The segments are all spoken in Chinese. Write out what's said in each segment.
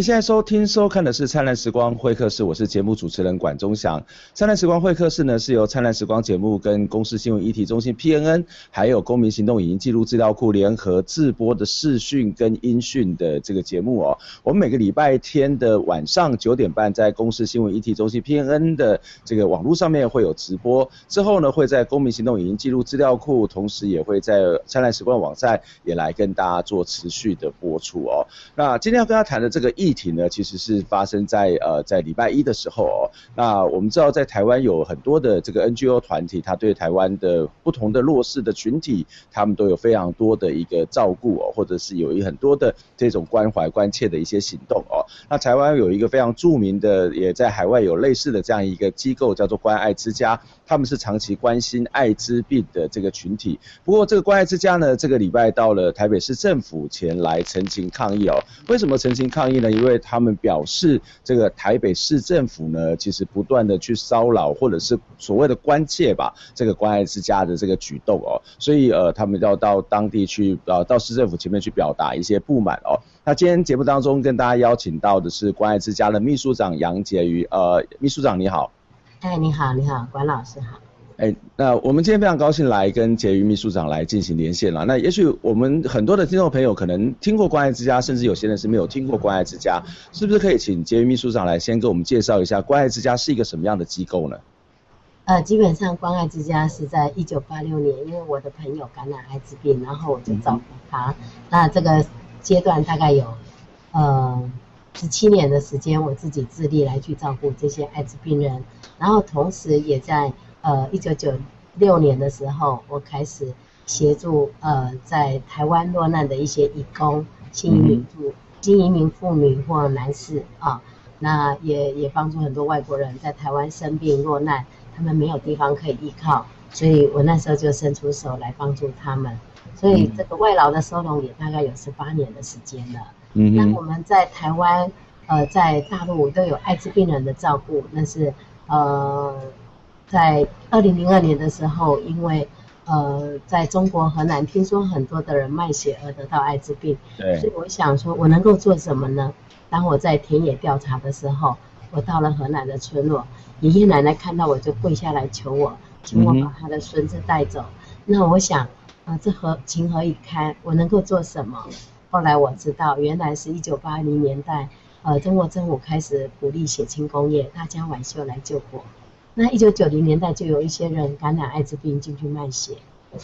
您现在收听收看的是灿烂时光会客室，我是节目主持人管中祥。灿烂时光会客室呢，是由灿烂时光节目跟公司新闻议题中心 PNN，还有公民行动影音记录资料库联合制播的视讯跟音讯的这个节目哦。我们每个礼拜天的晚上九点半，在公司新闻议题中心 PNN 的这个网络上面会有直播，之后呢会在公民行动影音记录资料库，同时也会在灿烂时光网站也来跟大家做持续的播出哦。那今天要跟大家谈的这个。议题呢，其实是发生在呃在礼拜一的时候哦。那我们知道，在台湾有很多的这个 NGO 团体，他对台湾的不同的弱势的群体，他们都有非常多的一个照顾哦，或者是有一很多的这种关怀关切的一些行动哦。那台湾有一个非常著名的，也在海外有类似的这样一个机构，叫做关爱之家，他们是长期关心艾滋病的这个群体。不过，这个关爱之家呢，这个礼拜到了台北市政府前来陈情抗议哦。为什么陈情抗议呢？因为他们表示，这个台北市政府呢，其实不断的去骚扰或者是所谓的关切吧，这个关爱之家的这个举动哦，所以呃，他们要到当地去，呃，到市政府前面去表达一些不满哦。那今天节目当中跟大家邀请到的是关爱之家的秘书长杨杰瑜，呃，秘书长你好。哎，你好，你好，管老师好。哎，那我们今天非常高兴来跟婕妤秘书长来进行连线了。那也许我们很多的听众朋友可能听过关爱之家，甚至有些人是没有听过关爱之家，是不是可以请婕妤秘书长来先给我们介绍一下关爱之家是一个什么样的机构呢？呃，基本上关爱之家是在一九八六年，因为我的朋友感染艾滋病，然后我就照顾他。嗯、那这个阶段大概有呃十七年的时间，我自己自立来去照顾这些艾滋病人，然后同时也在。呃，一九九六年的时候，我开始协助呃，在台湾落难的一些义工、新移民妇、新移民妇女或男士啊，那也也帮助很多外国人在台湾生病落难，他们没有地方可以依靠，所以我那时候就伸出手来帮助他们，所以这个外劳的收容也大概有十八年的时间了。嗯，那我们在台湾呃，在大陆都有艾滋病人的照顾，那是呃。在二零零二年的时候，因为呃，在中国河南听说很多的人卖血而得到艾滋病，对，所以我想说，我能够做什么呢？当我在田野调查的时候，我到了河南的村落，爷爷奶奶看到我就跪下来求我，请我把他的孙子带走。嗯、那我想，啊、呃，这何情何以堪？我能够做什么？后来我知道，原来是一九八零年代，呃，中国政府开始鼓励血清工业，大家挽袖来救国。那一九九零年代就有一些人感染艾滋病进去卖血，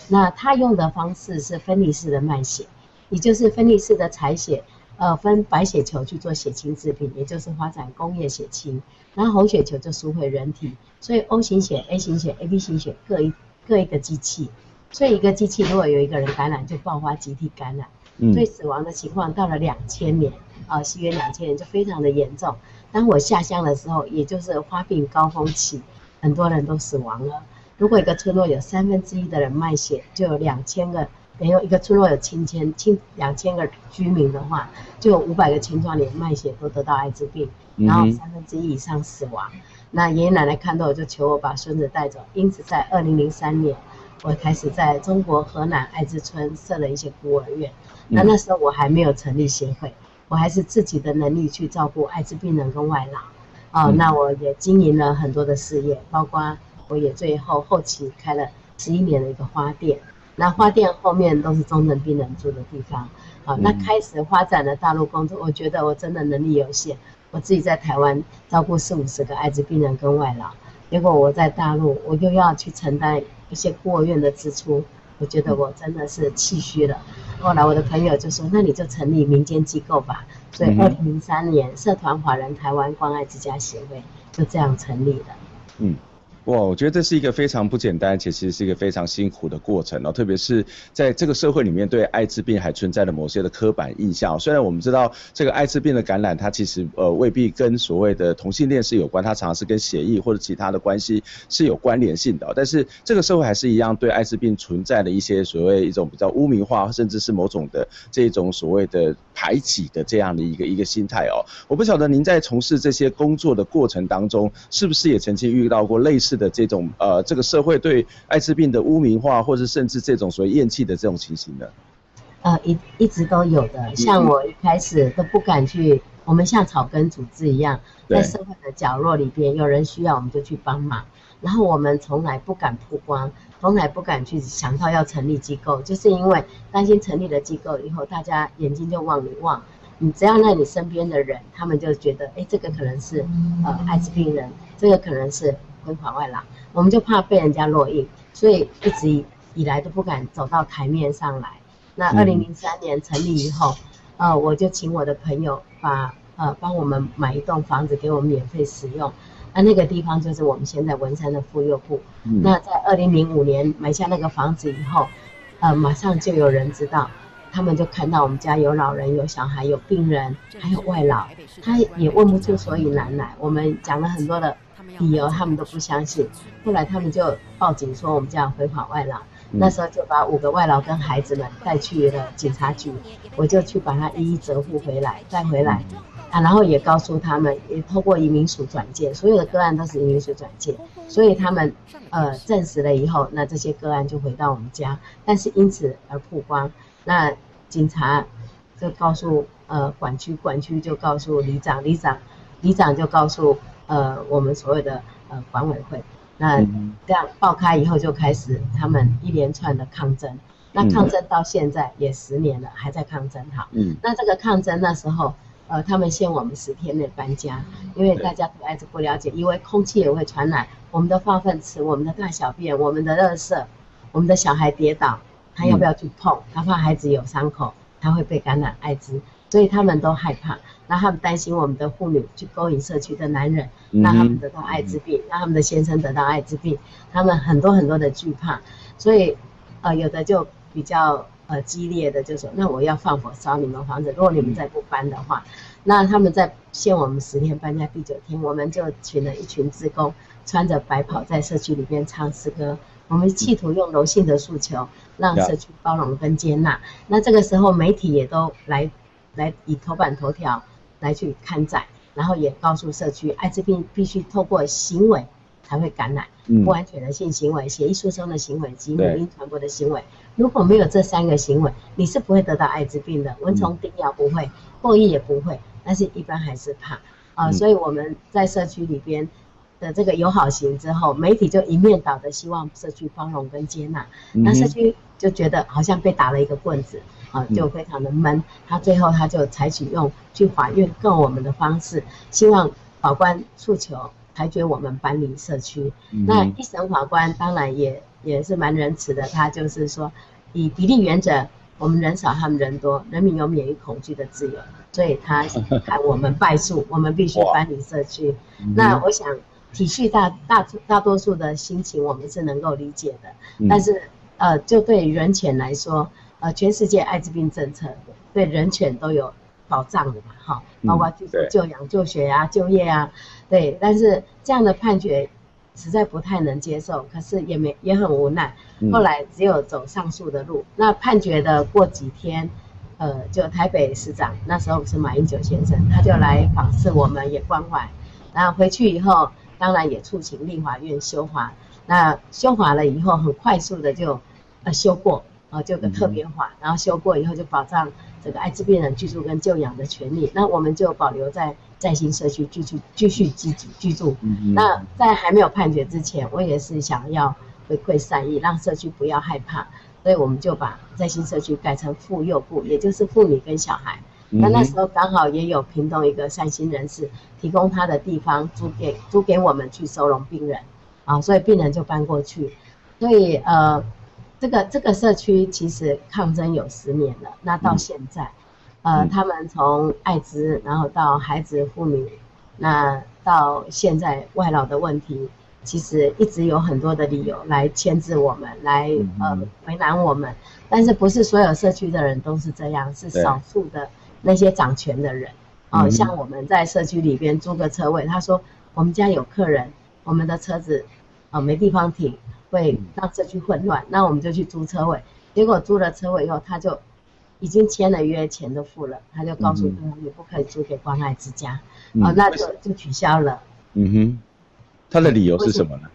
那他用的方式是分离式的卖血，也就是分离式的采血，呃，分白血球去做血清制品，也就是发展工业血清，然后红血球就输回人体，所以 O 型血、A 型血、AB 型血各一各一个机器，所以一个机器如果有一个人感染，就爆发集体感染，所以死亡的情况到了两千年，啊、呃，西元两千年就非常的严重。当我下乡的时候，也就是发病高峰期。很多人都死亡了。如果一个村落有三分之一的人卖血，就有两千个；等于一个村落有七千千两千个居民的话，就有五百个青壮年卖血都得到艾滋病，然后三分之一以上死亡。嗯、那爷爷奶奶看到我就求我把孙子带走。因此，在二零零三年，我开始在中国河南艾滋村设了一些孤儿院。那那时候我还没有成立协会，我还是自己的能力去照顾艾滋病人跟外劳。哦，那我也经营了很多的事业，包括我也最后后期开了十一年的一个花店，那花店后面都是中等病人住的地方。好，那开始发展了大陆工作，我觉得我真的能力有限，我自己在台湾照顾四五十个艾滋病人跟外劳，结果我在大陆我又要去承担一些孤儿院的支出。我觉得我真的是气虚了，后来我的朋友就说：“那你就成立民间机构吧。”所以，二零零三年，社团法人台湾关爱之家协会就这样成立了。嗯。哇，我觉得这是一个非常不简单，且其实是一个非常辛苦的过程哦。特别是在这个社会里面，对艾滋病还存在着某些的刻板印象。虽然我们知道这个艾滋病的感染，它其实呃未必跟所谓的同性恋是有关，它常常是跟血液或者其他的关系是有关联性的。但是这个社会还是一样对艾滋病存在的一些所谓一种比较污名化，甚至是某种的这种所谓的排挤的这样的一个一个心态哦。我不晓得您在从事这些工作的过程当中，是不是也曾经遇到过类似的这种呃，这个社会对艾滋病的污名化，或者甚至这种所谓厌弃的这种情形呢？呃，一一直都有的。像我一开始都不敢去我们像草根组织一样，在社会的角落里边，有人需要我们就去帮忙。然后我们从来不敢曝光，从来不敢去想到要成立机构，就是因为担心成立了机构以后，大家眼睛就往里望。你只要那你身边的人，他们就觉得，哎，这个可能是呃艾滋病人，这个可能是婚房外啦，我们就怕被人家落印，所以一直以以来都不敢走到台面上来。那二零零三年成立以后，呃，我就请我的朋友把呃帮我们买一栋房子给我们免费使用，那那个地方就是我们现在文山的妇幼部。嗯、那在二零零五年买下那个房子以后，呃，马上就有人知道。他们就看到我们家有老人、有小孩、有病人，还有外劳，他也问不出所以然来。我们讲了很多的理由，他们都不相信。后来他们就报警说我们家有违法外劳，那时候就把五个外劳跟孩子们带去了警察局，我就去把他一一折付回来，带回来啊，然后也告诉他们，也透过移民署转介，所有的个案都是移民署转介，所以他们呃证实了以后，那这些个案就回到我们家，但是因此而曝光，那。警察就告诉呃管区，管区就告诉里长，里长里长就告诉呃我们所有的呃管委会，那这样爆开以后就开始他们一连串的抗争，那抗争到现在也十年了，还在抗争哈。嗯。那这个抗争那时候呃他们限我们十天内搬家，因为大家对艾滋不了解，因为空气也会传染，我们的化粪池、我们的大小便、我们的垃圾、我们的小孩跌倒。他要不要去碰？他怕孩子有伤口，他会被感染艾滋，所以他们都害怕。那他们担心我们的妇女去勾引社区的男人，让他们得到艾滋病，让他们的先生得到艾滋病，他们很多很多的惧怕。所以，呃，有的就比较呃激烈的就说，那我要放火烧你们房子，如果你们再不搬的话，那他们在限我们十天搬家第九天，我们就请了一群志工，穿着白袍在社区里面唱诗歌。我们企图用柔性的诉求，让社区包容跟接纳。那这个时候，媒体也都来，来以头版头条来去刊载，然后也告诉社区，艾滋病必须透过行为才会感染，不安全的性行为、血液输送的行为及母婴传播的行为。如果没有这三个行为，你是不会得到艾滋病的。蚊虫叮咬不会，唾液也不会，但是一般还是怕啊。所以我们在社区里边。的这个友好型之后，媒体就一面倒的希望社区包容跟接纳，那社区就觉得好像被打了一个棍子，啊，就非常的闷。他最后他就采取用去法院告我们的方式，希望法官诉求裁决我们搬离社区。那一审法官当然也也是蛮仁慈的，他就是说以比例原则，我们人少他们人多，人民有免于恐惧的自由，所以他看我们败诉，我们必须搬离社区。那我想。体恤大大大多数的心情，我们是能够理解的。嗯、但是，呃，就对人权来说，呃，全世界艾滋病政策对人权都有保障的嘛，哈，包括就就养、就学啊、就业啊，对。但是这样的判决实在不太能接受，可是也没也很无奈。后来只有走上诉的路。嗯、那判决的过几天，呃，就台北市长那时候是马英九先生，他就来访视我们，也关怀。然后回去以后。当然也促请立法院修法，那修法了以后，很快速的就呃修过，呃就个特别法，然后修过以后就保障这个艾滋病人居住跟就养的权利，那我们就保留在在新社区继续继续居住。居住。那在还没有判决之前，我也是想要回馈善意，让社区不要害怕，所以我们就把在新社区改成妇幼部，也就是妇女跟小孩。那那时候刚好也有屏东一个善心人士提供他的地方租给租给我们去收容病人，啊，所以病人就搬过去。所以呃，这个这个社区其实抗争有十年了。那到现在，呃，他们从艾滋，然后到孩子妇女，那到现在外劳的问题，其实一直有很多的理由来牵制我们，来呃为难我们。但是不是所有社区的人都是这样，是少数的。那些掌权的人，哦，像我们在社区里边租个车位，他说我们家有客人，我们的车子，哦，没地方停，会让社区混乱，那我们就去租车位。结果租了车位以后，他就已经签了约，钱都付了，他就告诉他你不可以租给关爱之家，哦，那就就取消了。嗯哼，他的理由是什么呢？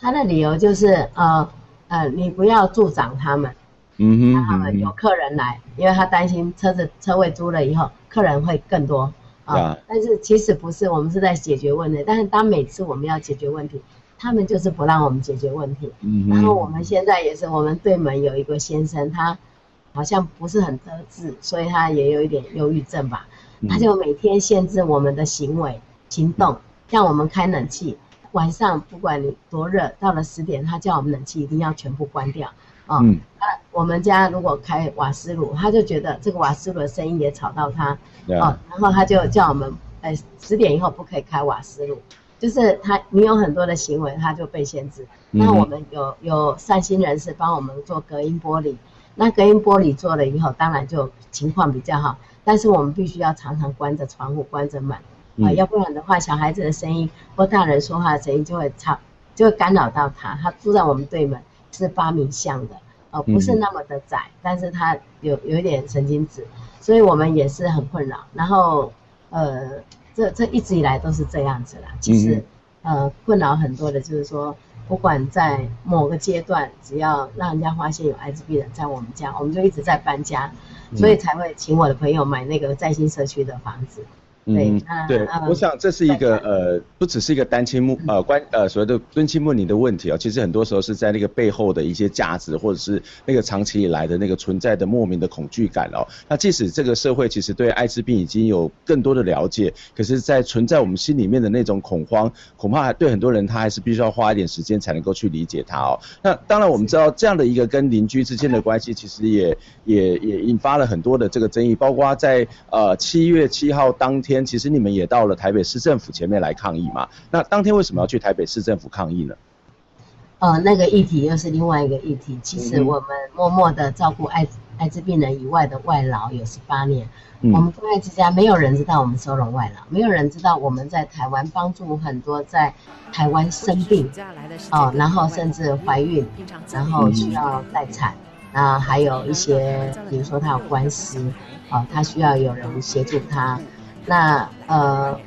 他的理由就是呃呃，你不要助长他们。嗯哼，他们有客人来，因为他担心车子车位租了以后，客人会更多，啊.但是其实不是，我们是在解决问题。但是当每次我们要解决问题，他们就是不让我们解决问题。嗯。然后我们现在也是，我们对门有一个先生，他好像不是很得志，所以他也有一点忧郁症吧。他就每天限制我们的行为行动，像我们开冷气，晚上不管你多热，到了十点，他叫我们冷气一定要全部关掉。哦、嗯，那我们家如果开瓦斯炉，他就觉得这个瓦斯炉的声音也吵到他，嗯、哦，然后他就叫我们，呃，十点以后不可以开瓦斯炉，就是他你有很多的行为，他就被限制。那、嗯、我们有有善心人士帮我们做隔音玻璃，那隔音玻璃做了以后，当然就情况比较好，但是我们必须要常常关着窗户，关着门，啊、嗯呃，要不然的话，小孩子的声音或大人说话的声音就会吵，就会干扰到他。他住在我们对门。是八米巷的，呃，不是那么的窄，嗯、但是它有有一点神经质，所以我们也是很困扰。然后，呃，这这一直以来都是这样子啦。其实，嗯、呃，困扰很多的就是说，不管在某个阶段，只要让人家发现有艾滋病人在我们家，我们就一直在搬家，所以才会请我的朋友买那个在新社区的房子。对，嗯，对，我想这是一个呃，不只是一个单亲目呃关呃所谓的敦亲睦邻的问题啊，其实很多时候是在那个背后的一些价值，或者是那个长期以来的那个存在的莫名的恐惧感哦。那即使这个社会其实对艾滋病已经有更多的了解，可是，在存在我们心里面的那种恐慌，恐怕还对很多人他还是必须要花一点时间才能够去理解它哦。那当然我们知道这样的一个跟邻居之间的关系，其实也也也引发了很多的这个争议，包括在呃七月七号当天。天，其实你们也到了台北市政府前面来抗议嘛？那当天为什么要去台北市政府抗议呢？呃，那个议题又是另外一个议题。其实我们默默的照顾艾艾滋病人以外的外劳有十八年。嗯、我们关爱之家没有人知道我们收容外劳，没有人知道我们在台湾帮助很多在台湾生病哦、呃，然后甚至怀孕，然后需要待产，然后还有一些比如说他有官司，哦、呃，他需要有人协助他。那呃，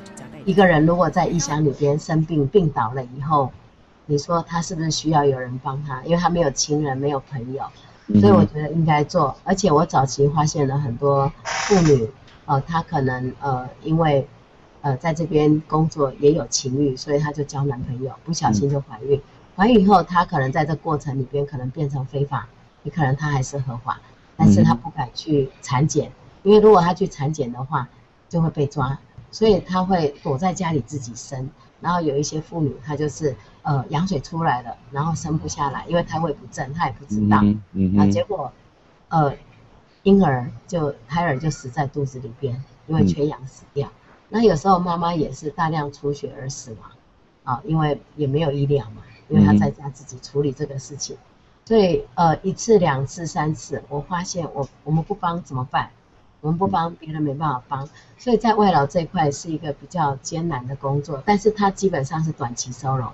一个人如果在异乡里边生病病倒了以后，你说他是不是需要有人帮他？因为他没有亲人，没有朋友，所以我觉得应该做。而且我早期发现了很多妇女，呃，她可能呃因为呃在这边工作也有情欲，所以她就交男朋友，不小心就怀孕。怀孕以后，她可能在这过程里边可能变成非法，也可能她还是合法，但是她不敢去产检，因为如果她去产检的话。就会被抓，所以他会躲在家里自己生。然后有一些妇女，她就是呃羊水出来了，然后生不下来，因为胎位不正，她也不知道。嗯嗯。那结果呃婴儿就胎儿就死在肚子里边，因为缺氧死掉。嗯、那有时候妈妈也是大量出血而死亡啊，因为也没有医疗嘛，因为她在家自己处理这个事情。所以呃一次两次三次，我发现我我们不帮怎么办？我们不帮别人没办法帮，所以在外劳这一块是一个比较艰难的工作，但是它基本上是短期收容，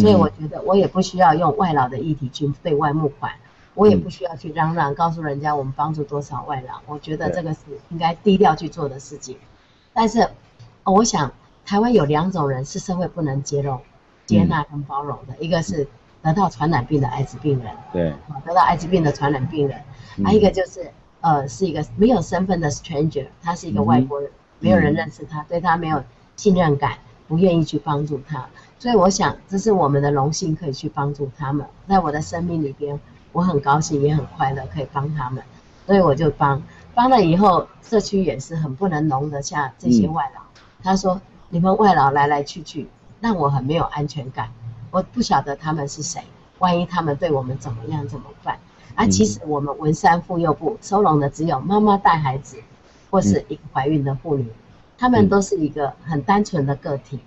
所以我觉得我也不需要用外劳的议题去对外募款，我也不需要去嚷嚷告诉人家我们帮助多少外劳，我觉得这个是应该低调去做的事情。但是我想台湾有两种人是社会不能接容、接纳跟包容的，一个是得到传染病的艾滋病人，对，得到艾滋病的传染病人，还有一个就是。呃，是一个没有身份的 stranger，他是一个外国人，嗯、没有人认识他，对他没有信任感，不愿意去帮助他。所以我想，这是我们的荣幸，可以去帮助他们。在我的生命里边，我很高兴，也很快乐，可以帮他们。所以我就帮，帮了以后，社区也是很不能容得下这些外劳。嗯、他说：“你们外劳来来去去，让我很没有安全感。我不晓得他们是谁，万一他们对我们怎么样怎么办？”啊，其实我们文山妇幼部收容的只有妈妈带孩子，或是一个怀孕的妇女，他们都是一个很单纯的个体，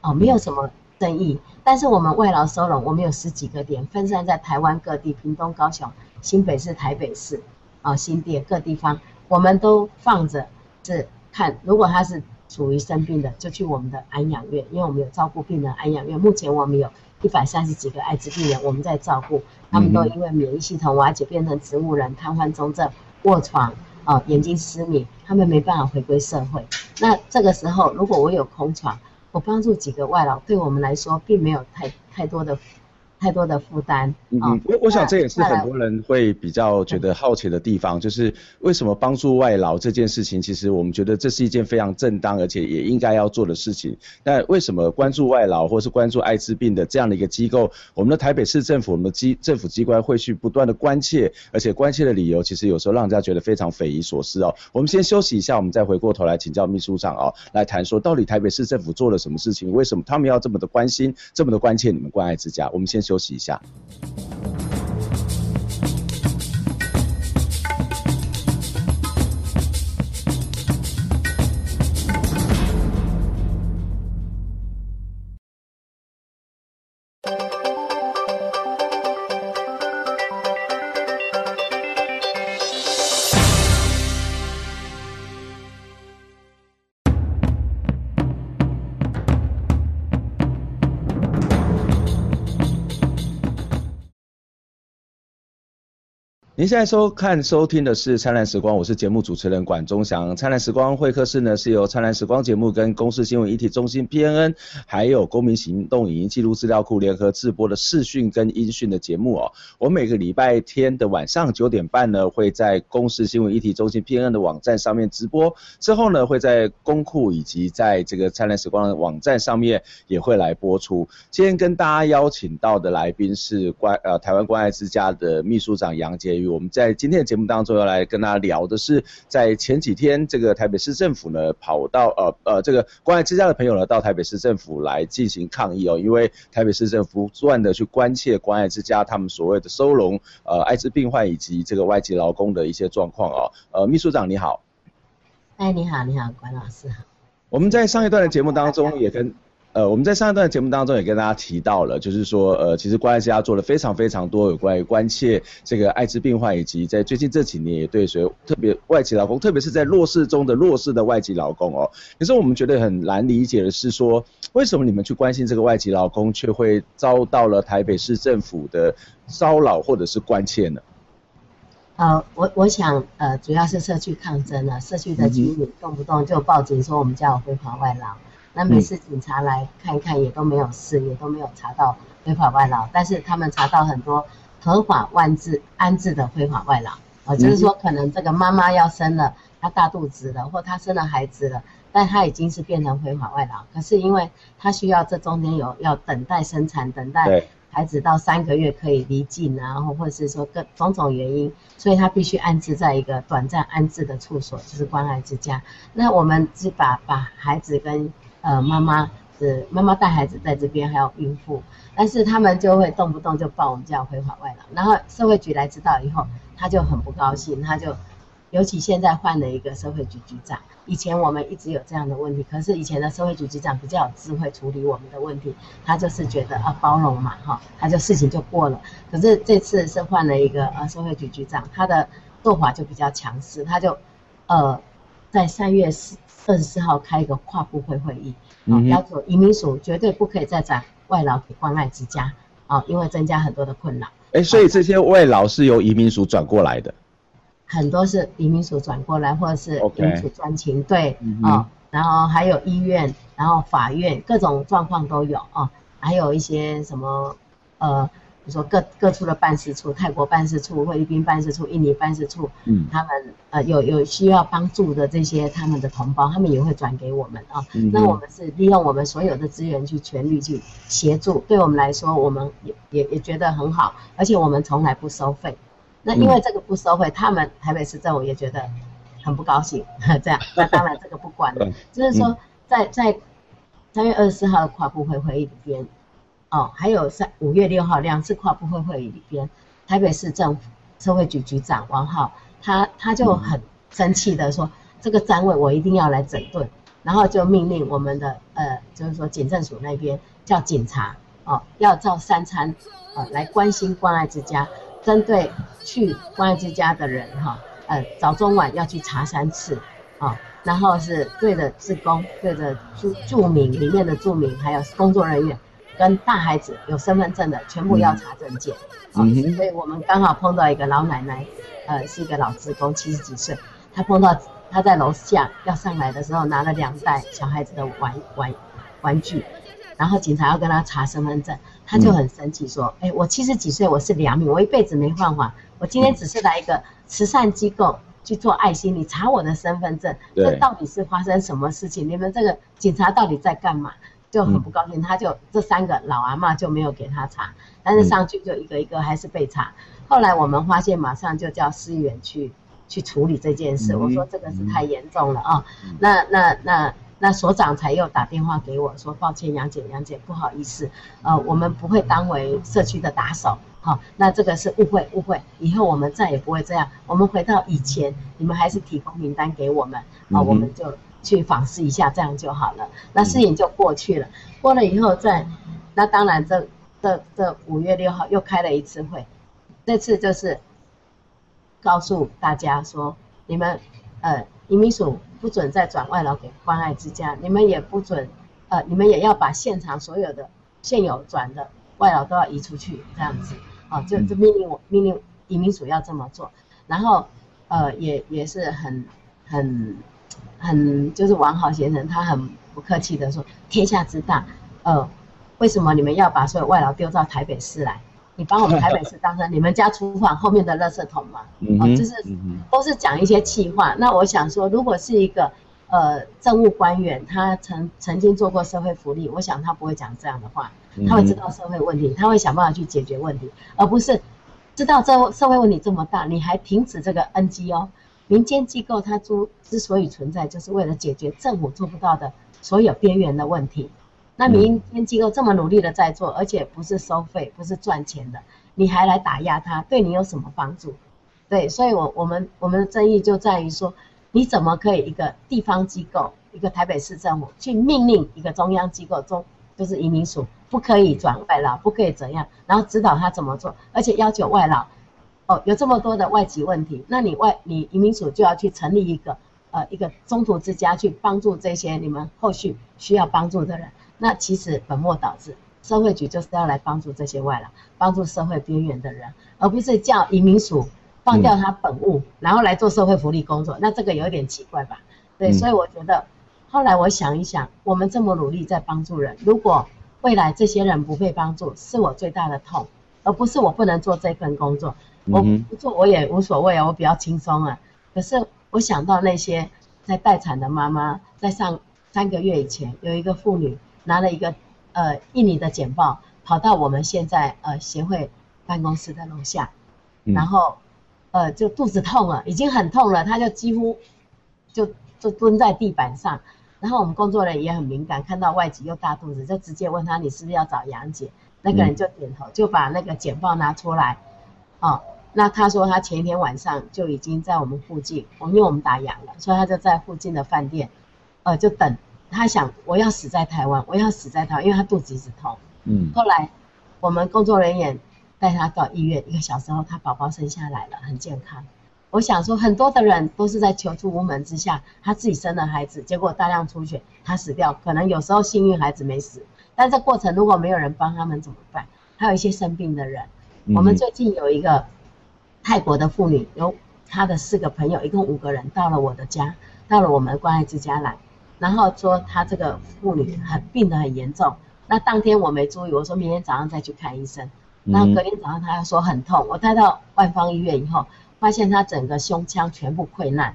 哦，没有什么争议。但是我们外劳收容，我们有十几个点，分散在台湾各地，屏东、高雄、新北市、台北市，啊，新店各地方，我们都放着是看，如果他是属于生病的，就去我们的安养院，因为我们有照顾病人安养院，目前我们有。一百三十几个艾滋病人，我们在照顾，他们都因为免疫系统瓦解变成植物人、瘫痪重症、卧床，啊、呃，眼睛失明，他们没办法回归社会。那这个时候，如果我有空床，我帮助几个外劳，对我们来说并没有太太多的太多的负担。嗯嗯，我我想这也是很多人会比较觉得好奇的地方，就是为什么帮助外劳这件事情，其实我们觉得这是一件非常正当而且也应该要做的事情。但为什么关注外劳或是关注艾滋病的这样的一个机构，我们的台北市政府、我们的机政府机关会去不断的关切，而且关切的理由其实有时候让人家觉得非常匪夷所思哦。我们先休息一下，我们再回过头来请教秘书长哦，来谈说到底台北市政府做了什么事情，为什么他们要这么的关心，这么的关切你们关爱之家？我们先休息一下。您现在收看、收听的是《灿烂时光》，我是节目主持人管中祥。《灿烂时光会客室》呢是由《灿烂时光》节目跟公视新闻议题中心 PNN，还有公民行动影音记录资料库联合制播的视讯跟音讯的节目哦。我每个礼拜天的晚上九点半呢，会在公视新闻议题中心 PNN 的网站上面直播，之后呢会在公库以及在这个《灿烂时光》的网站上面也会来播出。今天跟大家邀请到的来宾是关呃台湾关爱之家的秘书长杨洁瑜。我们在今天的节目当中要来跟大家聊的是，在前几天这个台北市政府呢跑到呃呃这个关爱之家的朋友呢到台北市政府来进行抗议哦，因为台北市政府不断的去关切关爱之家他们所谓的收容呃艾滋病患以及这个外籍劳工的一些状况哦。呃，秘书长你好。哎，你好，你好，关老师好。我们在上一段的节目当中也跟。呃，我们在上一段节目当中也跟大家提到了，就是说，呃，其实关爱之家做了非常非常多有关于关切这个艾滋病患，以及在最近这几年也对所有特别外籍劳工，特别是在弱势中的弱势的外籍劳工哦。可是我们觉得很难理解的是说，为什么你们去关心这个外籍劳工，却会遭到了台北市政府的骚扰或者是关切呢？呃，我我想，呃，主要是社区抗争了，社区的居民动不动就报警说我们家有非法外劳。那每次警察来看一看，也都没有事，也都没有查到非法外劳，但是他们查到很多合法万置安置的非法外劳，啊，就是说可能这个妈妈要生了，她大肚子了，或她生了孩子了，但她已经是变成非法外劳，可是因为她需要这中间有要等待生产，等待孩子到三个月可以离境啊，或或者是说各种种原因，所以她必须安置在一个短暂安置的处所，就是关爱之家。那我们是把把孩子跟呃，妈妈是妈妈带孩子在这边，还有孕妇，但是他们就会动不动就报我们家非法外了，然后社会局来知道以后，他就很不高兴，他就，尤其现在换了一个社会局局长，以前我们一直有这样的问题，可是以前的社会局局长比较有智慧处理我们的问题，他就是觉得啊包容嘛哈，他就事情就过了，可是这次是换了一个呃社会局局长，他的做法就比较强势，他就呃在三月四。二十四号开一个跨部会会议，啊，要求移民署绝对不可以再转外劳给关爱之家，啊，因为增加很多的困扰。哎、欸，所以这些外劳是由移民署转过来的？很多是移民署转过来，或者是移民署专勤队，啊，然后还有医院，然后法院，各种状况都有啊，还有一些什么，呃。比如说各各处的办事处，泰国办事处、菲律宾办事处、印尼办事处，嗯，他们呃有有需要帮助的这些他们的同胞，他们也会转给我们啊。嗯、那我们是利用我们所有的资源去全力去协助，对我们来说，我们也也也觉得很好，而且我们从来不收费。那因为这个不收费，他们台北市政府也觉得很不高兴，这样。那当然这个不管了，就是说在在三月二十四号的跨部会会议里边。哦，还有三五月六号两次跨部会会议里边，台北市政府社会局局长王浩，他他就很生气的说，这个单位我一定要来整顿，然后就命令我们的呃，就是说警政署那边叫警察哦，要照三餐，呃，来关心关爱之家，针对去关爱之家的人哈，呃，早中晚要去查三次，哦，然后是对着职工，对着住住民里面的住民，还有工作人员。跟大孩子有身份证的，全部要查证件。嗯哼、哦。所以我们刚好碰到一个老奶奶，呃，是一个老职工，七十几岁。她碰到她在楼下要上来的时候，拿了两袋小孩子的玩玩玩具。然后警察要跟她查身份证，她就很生气说：“哎、嗯欸，我七十几岁，我是良民，我一辈子没犯法，我今天只是来一个慈善机构去做爱心，你查我的身份证，这到底是发生什么事情？你们这个警察到底在干嘛？”就很不高兴，他就这三个老阿妈就没有给他查，但是上去就一个一个还是被查。后来我们发现，马上就叫市议员去去处理这件事。我说这个是太严重了啊，那那那那所长才又打电话给我说，抱歉杨姐杨姐不好意思，呃我们不会当为社区的打手，好，那这个是误会误会，以后我们再也不会这样，我们回到以前，你们还是提供名单给我们啊，我们就。去访视一下，这样就好了。那事情就过去了。过了以后再，那当然这这这五月六号又开了一次会，这次就是告诉大家说，你们呃移民署不准再转外劳给关爱之家，你们也不准呃你们也要把现场所有的现有转的外劳都要移出去，这样子啊，就就命令我命令移民署要这么做，然后呃也也是很很。很就是王好先生，他很不客气的说：“天下之大，呃，为什么你们要把所有外劳丢到台北市来？你把我们台北市当成你们家厨房后面的垃圾桶吗？哦，就是都是讲一些气话。那我想说，如果是一个呃政务官员，他曾曾经做过社会福利，我想他不会讲这样的话，他会知道社会问题，他会想办法去解决问题，而不是知道这社会问题这么大，你还停止这个 NGO。”民间机构它之之所以存在，就是为了解决政府做不到的所有边缘的问题。那民间机构这么努力的在做，而且不是收费，不是赚钱的，你还来打压它，对你有什么帮助？对，所以我我们我们的争议就在于说，你怎么可以一个地方机构，一个台北市政府去命令一个中央机构中，就是移民署不可以转外劳，不可以怎样，然后指导他怎么做，而且要求外劳。哦，有这么多的外籍问题，那你外你移民署就要去成立一个呃一个中途之家，去帮助这些你们后续需要帮助的人。那其实本末倒置，社会局就是要来帮助这些外劳，帮助社会边缘的人，而不是叫移民署放掉他本务，嗯、然后来做社会福利工作。那这个有点奇怪吧？对，嗯、所以我觉得后来我想一想，我们这么努力在帮助人，如果未来这些人不被帮助，是我最大的痛，而不是我不能做这份工作。我不做我也无所谓啊，我比较轻松啊。可是我想到那些在待产的妈妈，在上三个月以前，有一个妇女拿了一个呃印尼的简报，跑到我们现在呃协会办公室的楼下，然后呃就肚子痛了，已经很痛了，她就几乎就就蹲在地板上。然后我们工作人员也很敏感，看到外籍又大肚子，就直接问她，你是不是要找杨姐？那个人就点头，就把那个简报拿出来，哦。那他说他前一天晚上就已经在我们附近，我们因为我们打烊了，所以他就在附近的饭店，呃，就等。他想我要死在台湾，我要死在台湾，因为他肚子一直痛。嗯。后来我们工作人员带他到医院，一个小时后他宝宝生下来了，很健康。我想说很多的人都是在求助无门之下，他自己生了孩子，结果大量出血，他死掉。可能有时候幸运孩子没死，但这过程如果没有人帮他们怎么办？还有一些生病的人，我们最近有一个。泰国的妇女有她的四个朋友，一共五个人到了我的家，到了我们关爱之家来，然后说她这个妇女很病得很严重。那当天我没注意，我说明天早上再去看医生。然后隔天早上她又说很痛，我带到万方医院以后，发现她整个胸腔全部溃烂。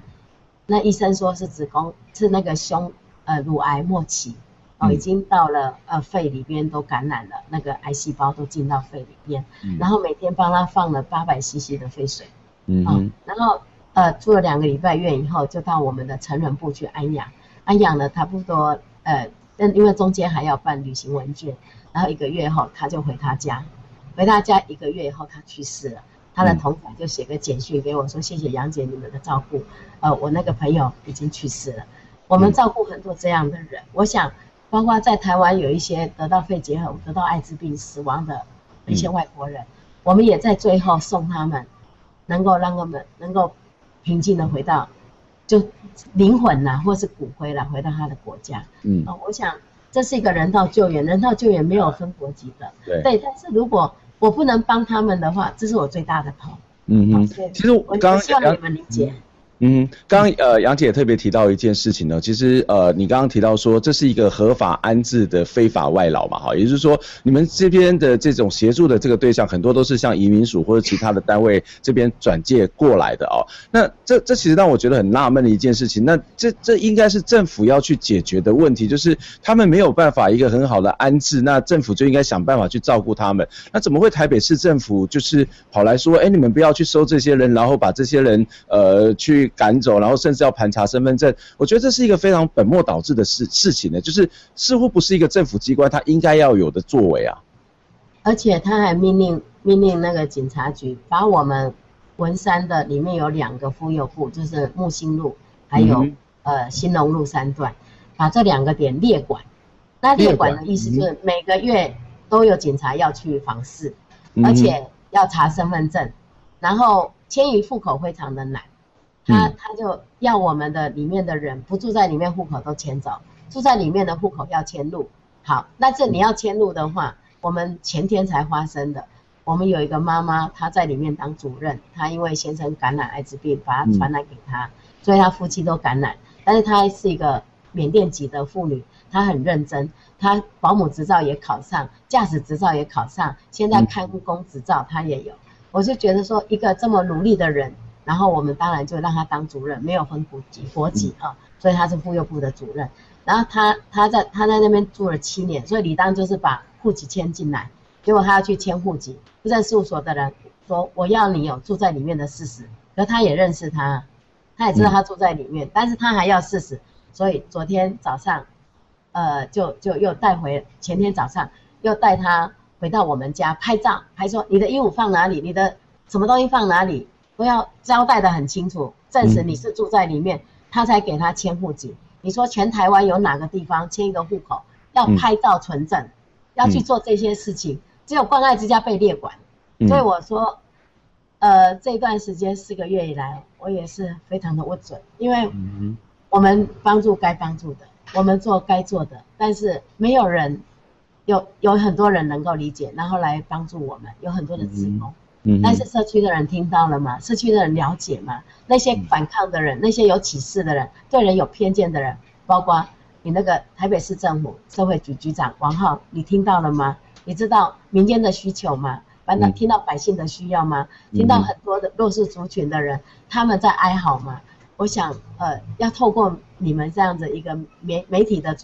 那医生说是子宫是那个胸呃乳癌末期。哦，已经到了呃肺里边都感染了，那个癌细胞都进到肺里边，嗯、然后每天帮他放了八百 CC 的废水，嗯、哦，然后呃住了两个礼拜院以后，就到我们的成人部去安养，安养了差不多呃，但因为中间还要办旅行文件，然后一个月后他就回他家，回他家一个月以后他去世了，他的同伙就写个简讯给我说，谢谢杨姐你们的照顾，呃我那个朋友已经去世了，我们照顾很多这样的人，嗯、我想。包括在台湾有一些得到肺结核、得到艾滋病死亡的一些外国人，嗯、我们也在最后送他们，能够让他们能够平静的回到，就灵魂呐、啊，或是骨灰啦，回到他的国家。嗯，我想这是一个人道救援，人道救援没有分国籍的。对，对，但是如果我不能帮他们的话，这是我最大的痛。嗯嗯，其实我刚刚希望你们理解。嗯，嗯刚呃杨姐也特别提到一件事情呢，其实呃你刚刚提到说这是一个合法安置的非法外劳嘛，哈，也就是说你们这边的这种协助的这个对象很多都是像移民署或者其他的单位这边转介过来的哦。那这这其实让我觉得很纳闷的一件事情，那这这应该是政府要去解决的问题，就是他们没有办法一个很好的安置，那政府就应该想办法去照顾他们。那怎么会台北市政府就是跑来说，哎，你们不要去收这些人，然后把这些人呃去。赶走，然后甚至要盘查身份证，我觉得这是一个非常本末倒置的事事情呢，就是似乎不是一个政府机关它应该要有的作为啊。而且他还命令命令那个警察局把我们文山的里面有两个妇幼部，就是木星路还有、嗯、呃新隆路三段，把这两个点列管。那列管的意思就是每个月都有警察要去访视，嗯、而且要查身份证，然后迁移户口非常的难。他他就要我们的里面的人不住在里面，户口都迁走，住在里面的户口要迁入。好，那这你要迁入的话，我们前天才发生的，我们有一个妈妈，她在里面当主任，她因为先生感染艾滋病，把她传染给她，所以她夫妻都感染。但是她是一个缅甸籍的妇女，她很认真，她保姆执照也考上，驾驶执照也考上，现在看护工执照她也有。我就觉得说，一个这么努力的人。然后我们当然就让他当主任，没有分国籍国籍啊，所以他是妇幼部的主任。然后他他在他在那边住了七年，所以理当就是把户籍迁进来。结果他要去迁户籍，不在事务所的人说，我要你有住在里面的事实。可他也认识他，他也知道他住在里面，但是他还要事实。所以昨天早上，呃，就就又带回，前天早上又带他回到我们家拍照，还说你的衣服放哪里，你的什么东西放哪里。都要交代的很清楚，证实你是住在里面，嗯、他才给他迁户籍。你说全台湾有哪个地方迁一个户口要拍照存证，嗯、要去做这些事情，只有关爱之家被列管。嗯、所以我说，呃，这段时间四个月以来，我也是非常的不准，因为我们帮助该帮助的，我们做该做的，但是没有人有有很多人能够理解，然后来帮助我们，有很多的职工。但是社区的人听到了吗？社区的人了解吗？那些反抗的人，那些有歧视的人，对人有偏见的人，包括你那个台北市政府社会局局长王浩，你听到了吗？你知道民间的需求吗？反正听到百姓的需要吗？听到很多的弱势族群的人他们在哀嚎吗？我想，呃，要透过你们这样子一个媒媒体的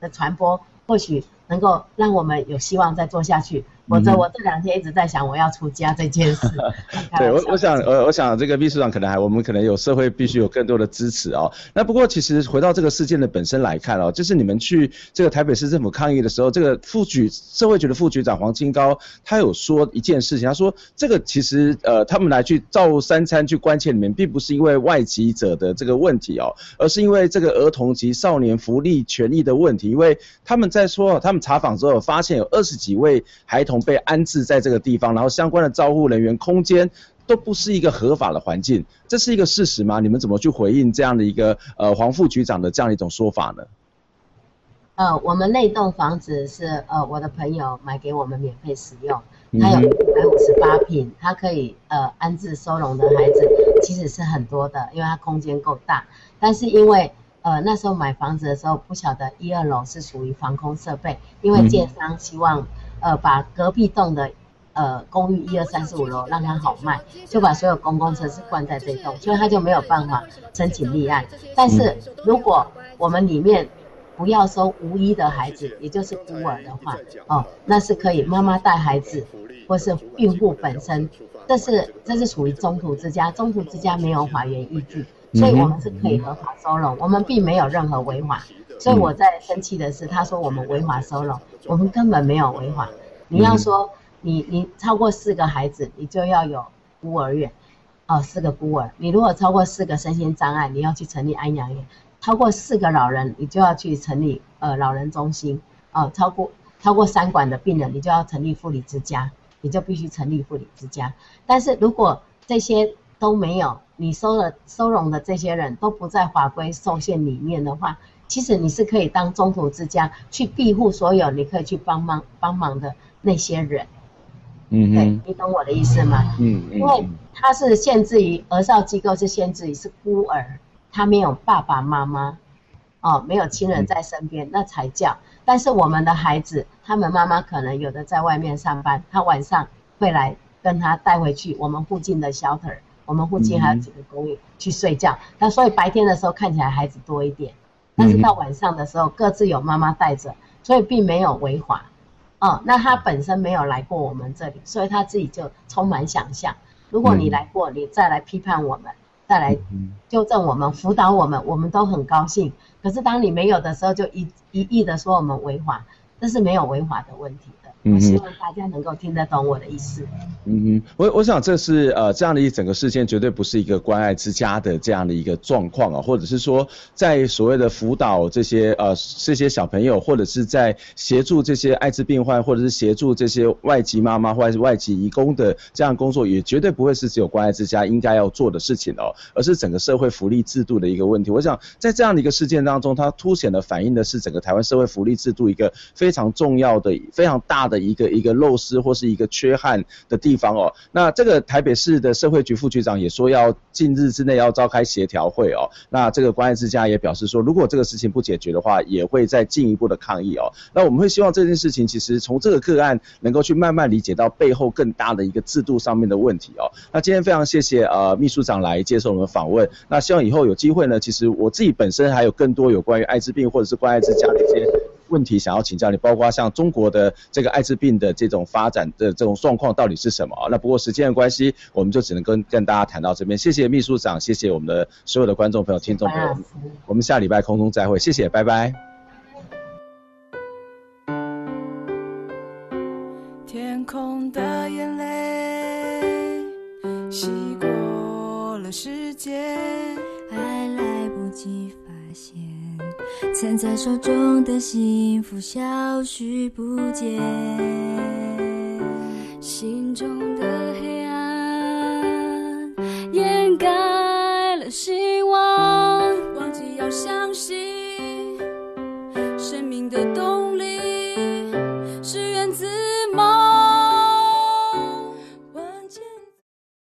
的传播，或许能够让我们有希望再做下去。我这我这两天一直在想我要出家这件事。对，我我想呃我想这个秘书长可能还我们可能有社会必须有更多的支持哦。那不过其实回到这个事件的本身来看哦，就是你们去这个台北市政府抗议的时候，这个副局社会局的副局长黄清高他有说一件事情，他说这个其实呃他们来去照三餐去关切你们，并不是因为外籍者的这个问题哦，而是因为这个儿童及少年福利权益的问题，因为他们在说他们查访之后发现有二十几位孩童。被安置在这个地方，然后相关的照护人员空间都不是一个合法的环境，这是一个事实吗？你们怎么去回应这样的一个呃黄副局长的这样一种说法呢？呃，我们那栋房子是呃我的朋友买给我们免费使用，它有一百五十八平，它可以呃安置收容的孩子其实是很多的，因为它空间够大，但是因为呃那时候买房子的时候不晓得一二楼是属于防空设备，因为建商希望。呃，把隔壁栋的呃公寓一二三四五楼让它好卖，就把所有公共设施关在这栋，所以他就没有办法申请立案。但是如果我们里面不要收无依的孩子，也就是孤儿的话，哦，那是可以妈妈带孩子，或是孕妇本身，这是这是属于中途之家，中途之家没有法院依据，所以我们是可以合法收容，我们并没有任何违法。所以我在生气的是，他说我们违法收容，我们根本没有违法。你要说你你超过四个孩子，你就要有孤儿院，哦，四个孤儿。你如果超过四个身心障碍，你要去成立安养院；超过四个老人，你就要去成立呃老人中心。哦，超过超过三管的病人，你就要成立护理之家，你就必须成立护理之家。但是如果这些都没有，你收了收容的这些人都不在法规受限里面的话。其实你是可以当中途之家去庇护所有你可以去帮忙帮忙的那些人，嗯对，你懂我的意思吗？嗯嗯。因为他是限制于儿少机构，是限制于是孤儿，他没有爸爸妈妈，哦，没有亲人在身边，嗯、那才叫。但是我们的孩子，他们妈妈可能有的在外面上班，他晚上会来跟他带回去我们附近的 shelter，我们附近还有几个公寓、嗯、去睡觉。那所以白天的时候看起来孩子多一点，但是到晚上的时候各自有妈妈带着，所以并没有违法。哦，那他本身没有来过我们这里，所以他自己就充满想象。如果你来过，你再来批判我们，再来纠正我们、辅导我们，我们都很高兴。可是当你没有的时候，就一一意的说我们违法，这是没有违法的问题。我希望大家能够听得懂我的意思。嗯哼，我我想这是呃这样的一整个事件绝对不是一个关爱之家的这样的一个状况啊，或者是说在所谓的辅导这些呃这些小朋友，或者是在协助这些艾滋病患，或者是协助这些外籍妈妈或者是外籍移工的这样工作，也绝对不会是只有关爱之家应该要做的事情哦，而是整个社会福利制度的一个问题。我想在这样的一个事件当中，它凸显的反映的是整个台湾社会福利制度一个非常重要的、非常大的。一个一个漏失或是一个缺憾的地方哦，那这个台北市的社会局副局长也说要近日之内要召开协调会哦，那这个关爱之家也表示说，如果这个事情不解决的话，也会再进一步的抗议哦。那我们会希望这件事情其实从这个个案能够去慢慢理解到背后更大的一个制度上面的问题哦。那今天非常谢谢呃秘书长来接受我们访问，那希望以后有机会呢，其实我自己本身还有更多有关于艾滋病或者是关爱之家的一些。问题想要请教你，包括像中国的这个艾滋病的这种发展的这种状况到底是什么？那不过时间的关系，我们就只能跟跟大家谈到这边。谢谢秘书长，谢谢我们的所有的观众朋友、听众朋友，我们下礼拜空中再会，谢谢，拜拜。天空的眼泪，洗过了世界，还来不及发现。攥在手中的幸福消失不见，心中的黑暗掩盖了希望，忘记要相信生命的动。